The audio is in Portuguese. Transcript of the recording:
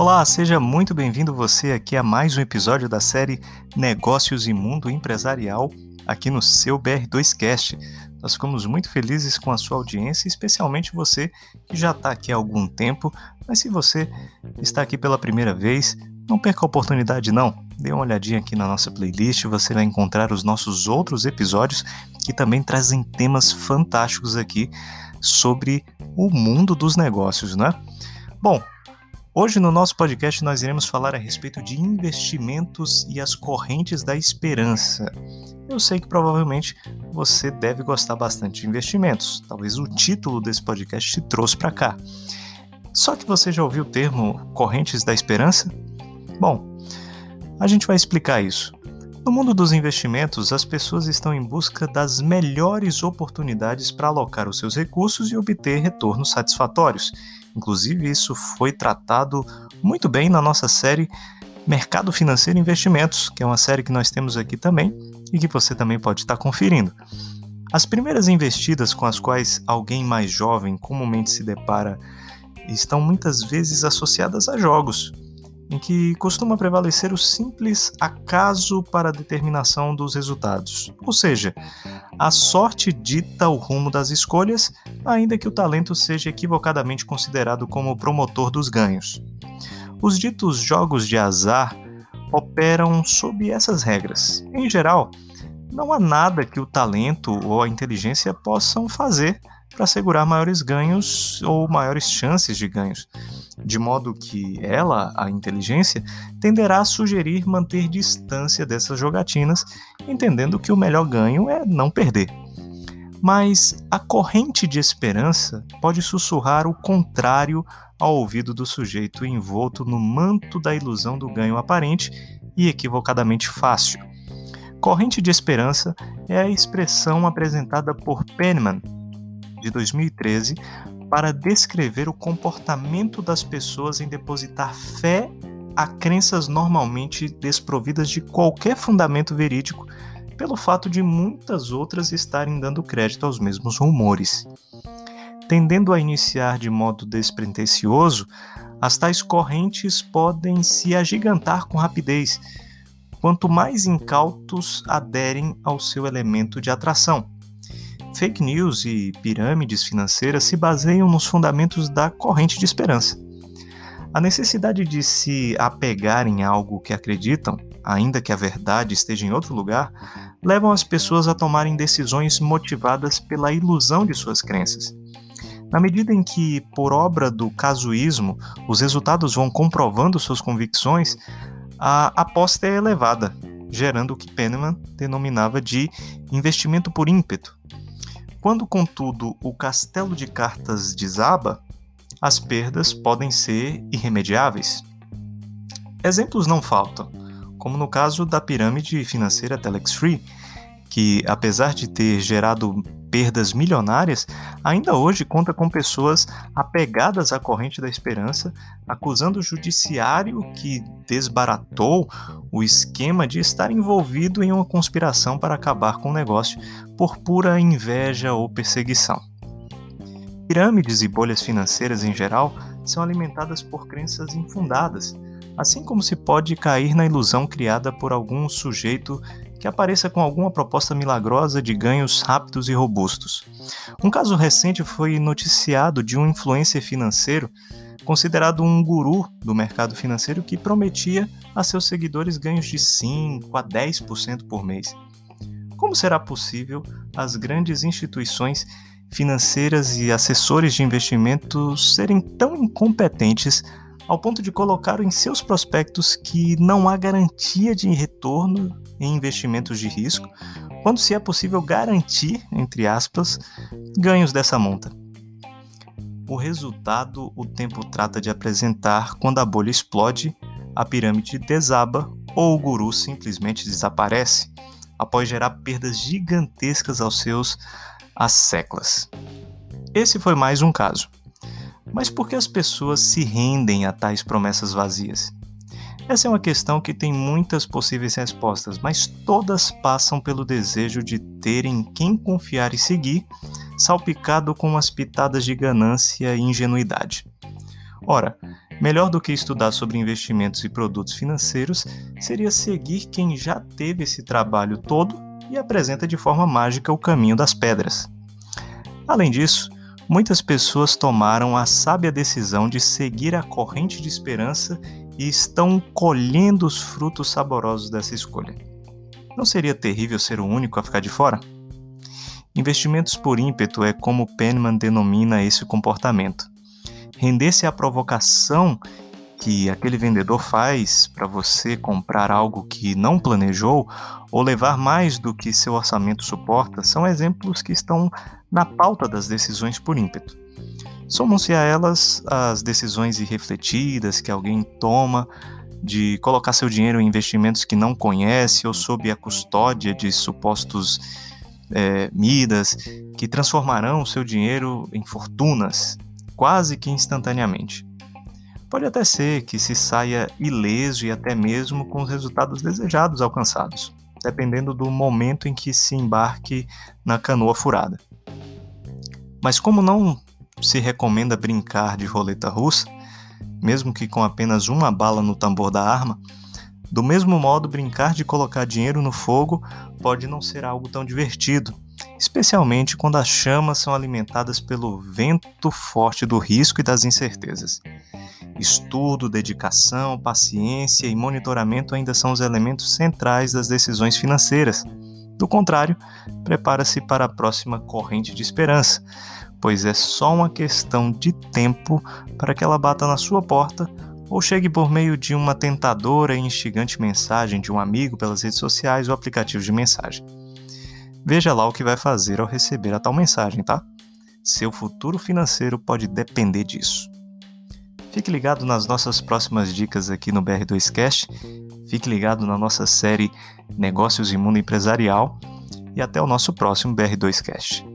Olá, seja muito bem-vindo você aqui a mais um episódio da série Negócios e Mundo Empresarial aqui no seu BR2Cast. Nós ficamos muito felizes com a sua audiência, especialmente você que já está aqui há algum tempo, mas se você está aqui pela primeira vez, não perca a oportunidade não. Dê uma olhadinha aqui na nossa playlist, você vai encontrar os nossos outros episódios que também trazem temas fantásticos aqui sobre o mundo dos negócios, né? Bom, Hoje no nosso podcast nós iremos falar a respeito de investimentos e as correntes da esperança. Eu sei que provavelmente você deve gostar bastante de investimentos. Talvez o título desse podcast te trouxe para cá. Só que você já ouviu o termo correntes da esperança? Bom, a gente vai explicar isso. No mundo dos investimentos, as pessoas estão em busca das melhores oportunidades para alocar os seus recursos e obter retornos satisfatórios. Inclusive, isso foi tratado muito bem na nossa série Mercado Financeiro e Investimentos, que é uma série que nós temos aqui também e que você também pode estar conferindo. As primeiras investidas com as quais alguém mais jovem comumente se depara estão muitas vezes associadas a jogos, em que costuma prevalecer o simples acaso para a determinação dos resultados. Ou seja, a sorte dita o rumo das escolhas, ainda que o talento seja equivocadamente considerado como promotor dos ganhos. Os ditos jogos de azar operam sob essas regras. Em geral, não há nada que o talento ou a inteligência possam fazer para assegurar maiores ganhos ou maiores chances de ganhos, de modo que ela, a inteligência, tenderá a sugerir manter distância dessas jogatinas, entendendo que o melhor ganho é não perder. Mas a corrente de esperança pode sussurrar o contrário ao ouvido do sujeito envolto no manto da ilusão do ganho aparente e equivocadamente fácil. Corrente de esperança é a expressão apresentada por Penman de 2013 para descrever o comportamento das pessoas em depositar fé a crenças normalmente desprovidas de qualquer fundamento verídico, pelo fato de muitas outras estarem dando crédito aos mesmos rumores. Tendendo a iniciar de modo despretensioso, as tais correntes podem se agigantar com rapidez, quanto mais incautos aderem ao seu elemento de atração. Fake news e pirâmides financeiras se baseiam nos fundamentos da corrente de esperança. A necessidade de se apegar em algo que acreditam, ainda que a verdade esteja em outro lugar, levam as pessoas a tomarem decisões motivadas pela ilusão de suas crenças. Na medida em que, por obra do casuísmo, os resultados vão comprovando suas convicções, a aposta é elevada, gerando o que Penman denominava de investimento por ímpeto, quando, contudo, o castelo de cartas desaba, as perdas podem ser irremediáveis. Exemplos não faltam, como no caso da pirâmide financeira Telex Free, que, apesar de ter gerado perdas milionárias, ainda hoje conta com pessoas apegadas à corrente da esperança, acusando o judiciário que desbaratou o esquema de estar envolvido em uma conspiração para acabar com o negócio por pura inveja ou perseguição. Pirâmides e bolhas financeiras em geral são alimentadas por crenças infundadas, assim como se pode cair na ilusão criada por algum sujeito que apareça com alguma proposta milagrosa de ganhos rápidos e robustos. Um caso recente foi noticiado de um influencer financeiro considerado um guru do mercado financeiro que prometia a seus seguidores ganhos de 5 a 10% por mês. Como será possível as grandes instituições financeiras e assessores de investimentos serem tão incompetentes ao ponto de colocar em seus prospectos que não há garantia de retorno em investimentos de risco, quando se é possível garantir, entre aspas, ganhos dessa monta. O resultado o tempo trata de apresentar quando a bolha explode, a pirâmide desaba ou o guru simplesmente desaparece, após gerar perdas gigantescas aos seus asseclas. Esse foi mais um caso. Mas por que as pessoas se rendem a tais promessas vazias? Essa é uma questão que tem muitas possíveis respostas, mas todas passam pelo desejo de terem quem confiar e seguir, salpicado com umas pitadas de ganância e ingenuidade. Ora, Melhor do que estudar sobre investimentos e produtos financeiros seria seguir quem já teve esse trabalho todo e apresenta de forma mágica o caminho das pedras. Além disso, muitas pessoas tomaram a sábia decisão de seguir a corrente de esperança e estão colhendo os frutos saborosos dessa escolha. Não seria terrível ser o único a ficar de fora? Investimentos por ímpeto é como Penman denomina esse comportamento. Render-se à provocação que aquele vendedor faz para você comprar algo que não planejou ou levar mais do que seu orçamento suporta são exemplos que estão na pauta das decisões por ímpeto. Somam-se a elas as decisões irrefletidas que alguém toma de colocar seu dinheiro em investimentos que não conhece ou sob a custódia de supostos é, midas que transformarão seu dinheiro em fortunas quase que instantaneamente. Pode até ser que se saia ileso e até mesmo com os resultados desejados alcançados, dependendo do momento em que se embarque na canoa furada. Mas como não se recomenda brincar de roleta russa, mesmo que com apenas uma bala no tambor da arma, do mesmo modo, brincar de colocar dinheiro no fogo pode não ser algo tão divertido, especialmente quando as chamas são alimentadas pelo vento forte do risco e das incertezas. Estudo, dedicação, paciência e monitoramento ainda são os elementos centrais das decisões financeiras. Do contrário, prepara-se para a próxima corrente de esperança, pois é só uma questão de tempo para que ela bata na sua porta ou chegue por meio de uma tentadora e instigante mensagem de um amigo pelas redes sociais ou aplicativos de mensagem. Veja lá o que vai fazer ao receber a tal mensagem, tá? Seu futuro financeiro pode depender disso. Fique ligado nas nossas próximas dicas aqui no BR2Cast. Fique ligado na nossa série Negócios e Mundo Empresarial. E até o nosso próximo BR2Cast.